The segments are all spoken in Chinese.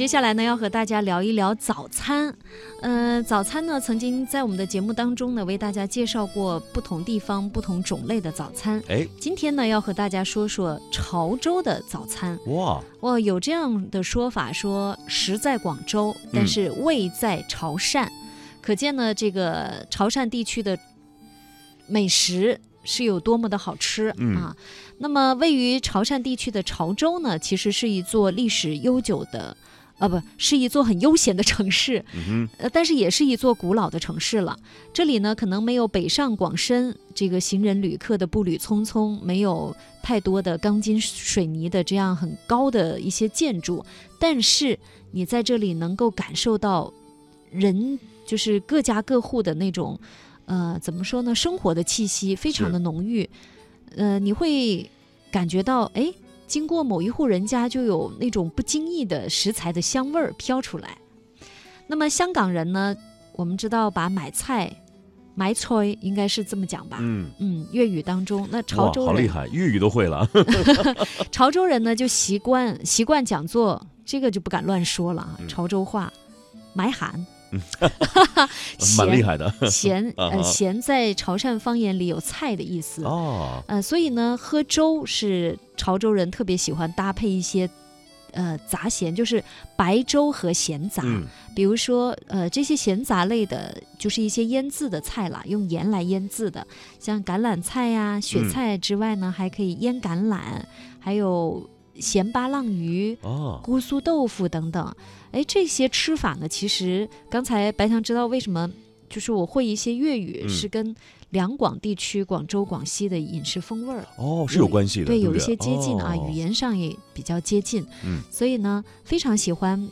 接下来呢，要和大家聊一聊早餐。呃，早餐呢，曾经在我们的节目当中呢，为大家介绍过不同地方、不同种类的早餐。哎，今天呢，要和大家说说潮州的早餐。哇，哇，有这样的说法，说食在广州，但是味在潮汕。可见呢，这个潮汕地区的美食是有多么的好吃、嗯啊！那么，位于潮汕地区的潮州呢，其实是一座历史悠久的，啊，不是一座很悠闲的城市，嗯呃，但是也是一座古老的城市了。这里呢，可能没有北上广深这个行人旅客的步履匆匆，没有太多的钢筋水泥的这样很高的一些建筑，但是你在这里能够感受到人就是各家各户的那种，呃，怎么说呢，生活的气息非常的浓郁，呃，你会感觉到，哎，经过某一户人家就有那种不经意的食材的香味儿飘出来。那么香港人呢，我们知道把买菜、买菜应该是这么讲吧？嗯，嗯，粤语当中，那潮，州人好厉害，粤语都会了。潮州人呢就习惯习惯讲座这个就不敢乱说了啊，嗯潮州话，买喊，蛮厉害的。咸 啊呃咸在潮汕方言里有菜的意思，哦，呃，所以呢，喝粥是潮州人特别喜欢搭配一些。呃，杂咸就是白粥和咸杂，嗯，比如说呃这些咸杂类的，就是一些腌制的菜啦，用盐来腌制的，像橄榄菜呀、雪嗯。菜之外呢，还可以腌橄榄，还有咸巴浪鱼、哦，姑苏豆腐等等。哎，这些吃法呢，其实刚才白强知道为什么，就是我会一些粤语，嗯是跟两广地区广州、广西的饮食风味儿。哦，是有关系的，对，对对，有一些接近啊，哦语言上也比较接近，嗯所以呢，非常喜欢。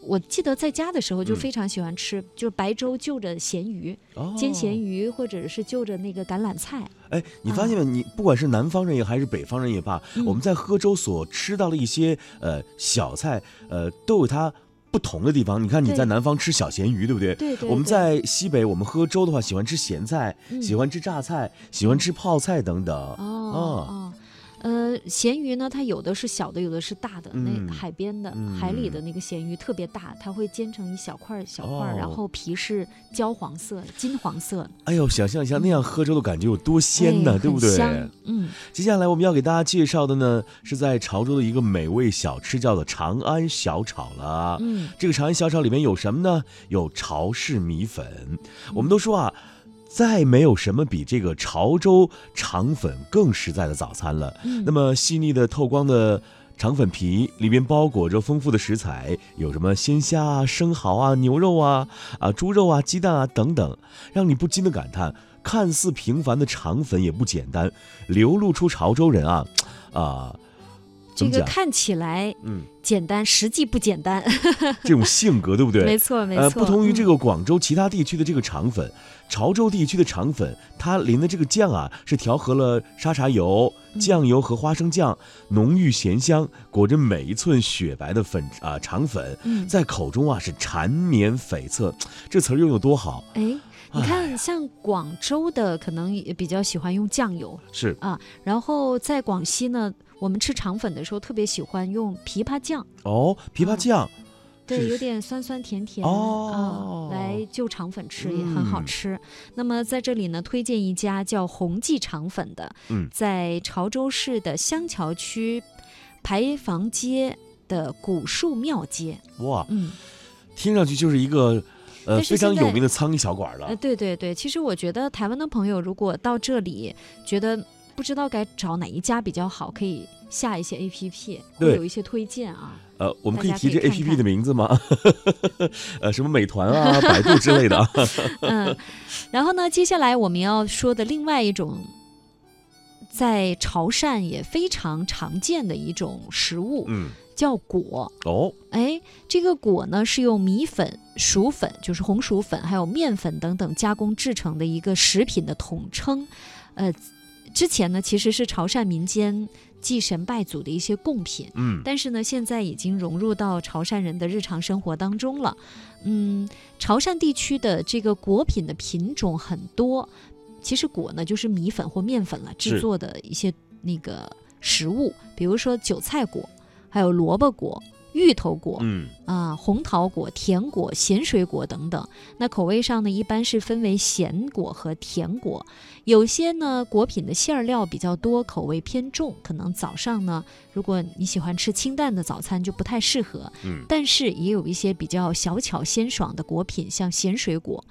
我记得在家的时候就嗯非常喜欢吃，就是白粥就着咸鱼，哦煎咸鱼，或者是就着那个橄榄菜。哎，你发现没？你不管是南方人也还是北方人也罢，嗯我们在喝粥所吃到的一些呃小菜，呃，都有它不同的地方。你看你在南方吃小咸鱼，对不对？对对，我们在西北，我们喝粥的话，喜欢吃咸菜，嗯喜欢吃榨菜，喜欢吃泡菜等等。哦哦，呃，咸鱼呢，它有的是小的，有的是大的。嗯那海边的、嗯海里的那个咸鱼特别大，它会煎成一小块儿小块儿，然哦后皮是焦黄色、金黄色，哎呦，想象一下那样喝粥的感觉有多鲜呢，哎对不对？嗯，接下来我们要给大家介绍的呢，是在潮州的一个美味小吃，叫做长安小炒了。嗯，这个长安小炒里面有什么呢？有潮式米粉。我们都说啊，再没有什么比这个潮州肠粉更实在的早餐了。嗯那么细腻的透光的。肠粉皮里边包裹着丰富的食材，有什么鲜虾啊、生蚝啊、牛肉啊、啊猪肉啊、鸡蛋啊等等，让你不禁的感叹：看似平凡的肠粉也不简单，流露出潮州人啊啊？这个看起来嗯，简单，实际不简单。这种性格对不对？没错，没错。呃，不同于这嗯。个广州其他地区的这个肠粉，潮州地区的肠粉，它淋的这个酱啊，是调和了沙茶油、嗯。酱油和花生酱，浓郁咸香，裹着每一寸雪白的粉啊肠粉，嗯，在口中啊是缠绵悱恻，这词儿用的多好。哎，你看，像广州的可能也比较喜欢用酱油。是。啊，然后在广西呢，我们吃肠粉的时候特别喜欢用枇杷酱，哦，枇杷酱，对，有点酸酸甜甜哦啊，来就肠粉吃也很好嗯吃。那么在这里呢，推荐一家叫宏记肠粉的，嗯在潮州市的香桥区牌坊街的古树庙街，哇，嗯。听上去就是一个呃非常有名的苍蝇小馆呃，了。对对对，其实我觉得台湾的朋友如果到这里觉得不知道该找哪一家比较好，可以下一些 A P P，会有一些推荐啊。呃，我们可以提这家可以 A 看 P P 的名字吗？呃，什么美团啊、百度之类的啊。嗯，然后呢，接下来我们要说的另外一种，在潮汕也非常常见的一种食物，嗯，叫果。哦，哎，这个果呢是用米粉、薯粉，就是红薯粉，还有面粉等等加工制成的一个食品的统称。呃，之前呢其实是潮汕民间祭神拜祖的一些贡品，嗯，但是呢现在已经融入到潮汕人的日常生活当中了。嗯，潮汕地区的这个果品的品种很多，其实果呢就是米粉或面粉了制作的一些那个食物，比如说韭菜果，还有萝卜果。芋头果。嗯，啊，红桃果、甜果、咸水果等等。那口味上呢，一般是分为咸果和甜果。有些呢，果品的馅儿料比较多，口味偏重，可能早上呢，如果你喜欢吃清淡的早餐，就不太适合。嗯，但是也有一些比较小巧鲜爽的果品，像咸水果，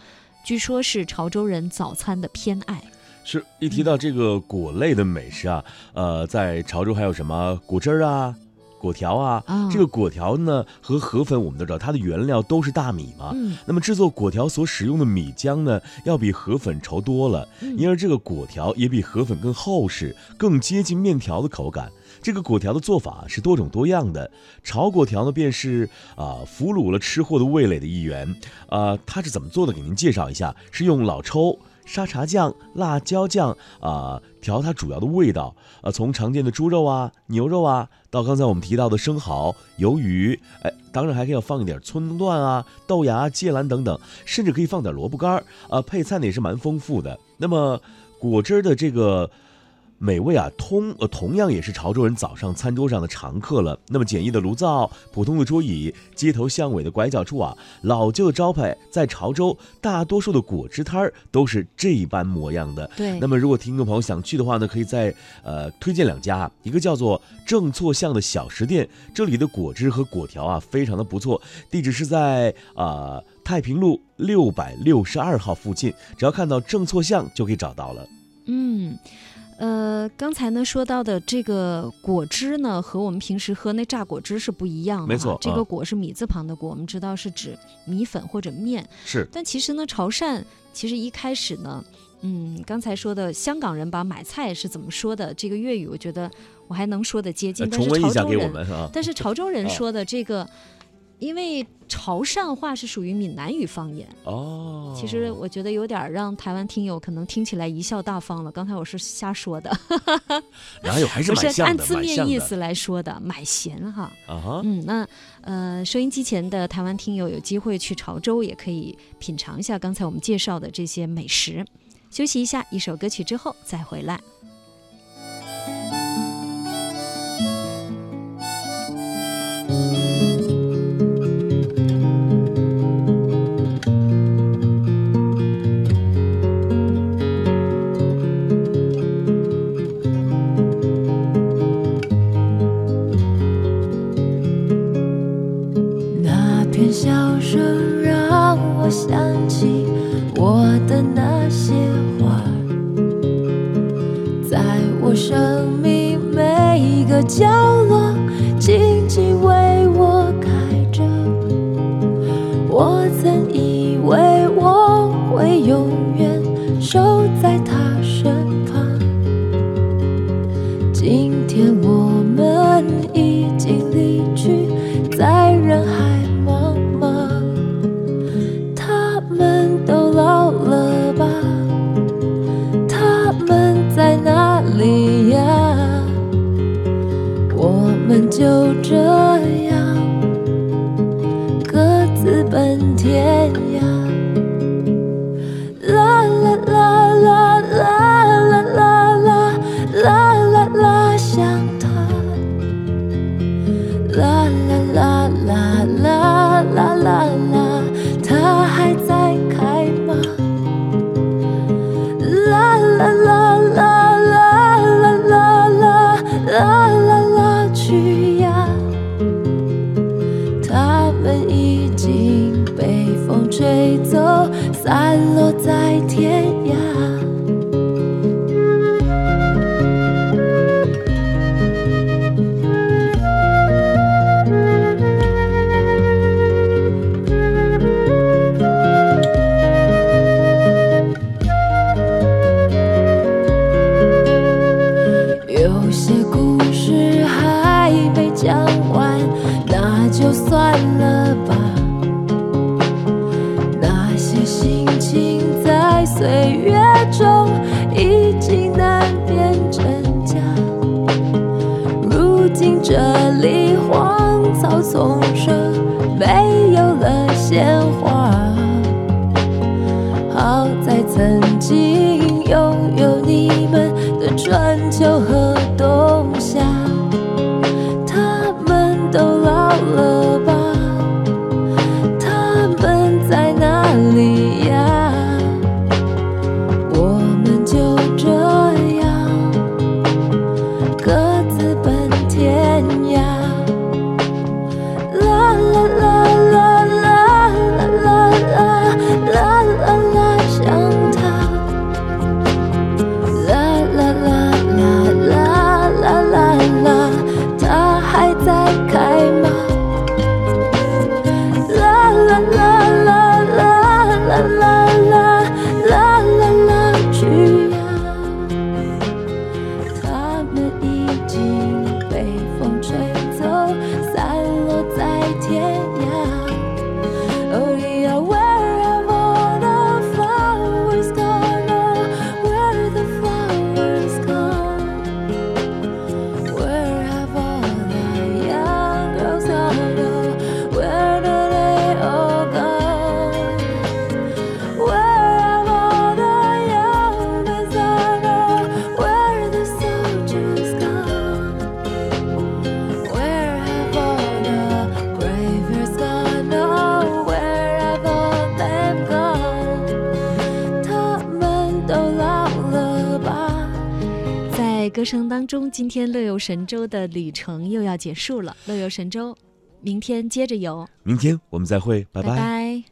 据说是潮州人早餐的偏爱。是一提到这个果类的美食啊，呃，在潮州还有什么果汁儿啊？果条啊，啊这个果条呢和河粉我们都知道，它的原料都是大米嘛。嗯那么制作果条所使用的米浆呢，要比河粉稠多了，嗯因而这个果条也比河粉更厚实，更接近面条的口感。这个果条的做法是多种多样的，炒果条呢便是啊、俘虏了吃货的味蕾的一员。啊、它是怎么做的？给您介绍一下，是用老抽。沙茶酱、辣椒酱啊、调它主要的味道啊、从常见的猪肉啊、牛肉啊，到刚才我们提到的生蚝、鱿鱼，哎，当然还可以要放一点葱段啊、豆芽、芥兰等等，甚至可以放点萝卜干儿啊、配菜呢也是蛮丰富的。那么果汁的这个。美味啊，通呃同样也是潮州人早上餐桌上的常客了。那么简易的炉灶、普通的桌椅、街头巷尾的拐角处啊，老旧的招牌，在潮州大多数的果汁摊儿都是这般模样的。对，那么，如果听众朋友想去的话呢，可以在呃推荐两家，一个叫做正错巷的小食店，这里的果汁和果条啊非常的不错，地址是在啊、太平路六百六十二号附近，只要看到正错巷就可以找到了。嗯，呃，刚才呢说到的这个果汁呢，和我们平时喝那榨果汁是不一样的哈。没错啊这个果是米字旁的果，我们知道是指米粉或者面。是，但其实呢，潮汕其实一开始呢，嗯，刚才说的香港人把买菜是怎么说的？这个粤语我觉得我还能说的接近，呃但是重温一下给我潮州人，们啊。但是潮州人啊说的这个，因为潮汕话是属于闽南语方言。哦，其实我觉得有点儿让台湾听友可能听起来贻笑大方了。刚才我是瞎说的，哪有还是不是蛮像的，按字面意思来说的，买咸哈。啊哈。嗯，那呃，收音机前的台湾听友有机会去潮州，也可以品尝一下刚才我们介绍的这些美食。休息一下，一首歌曲之后再回来。就这样各自奔天涯。啦啦啦啦啦啦啦啦啦啦啦，想他。啦啦啦啦啦啦啦啦，飞走散落在天涯。有些故事还没讲完那就算了。歌声当中，今天乐游神州的旅程又要结束了。乐游神州，明天接着游，明天我们再会，拜。拜拜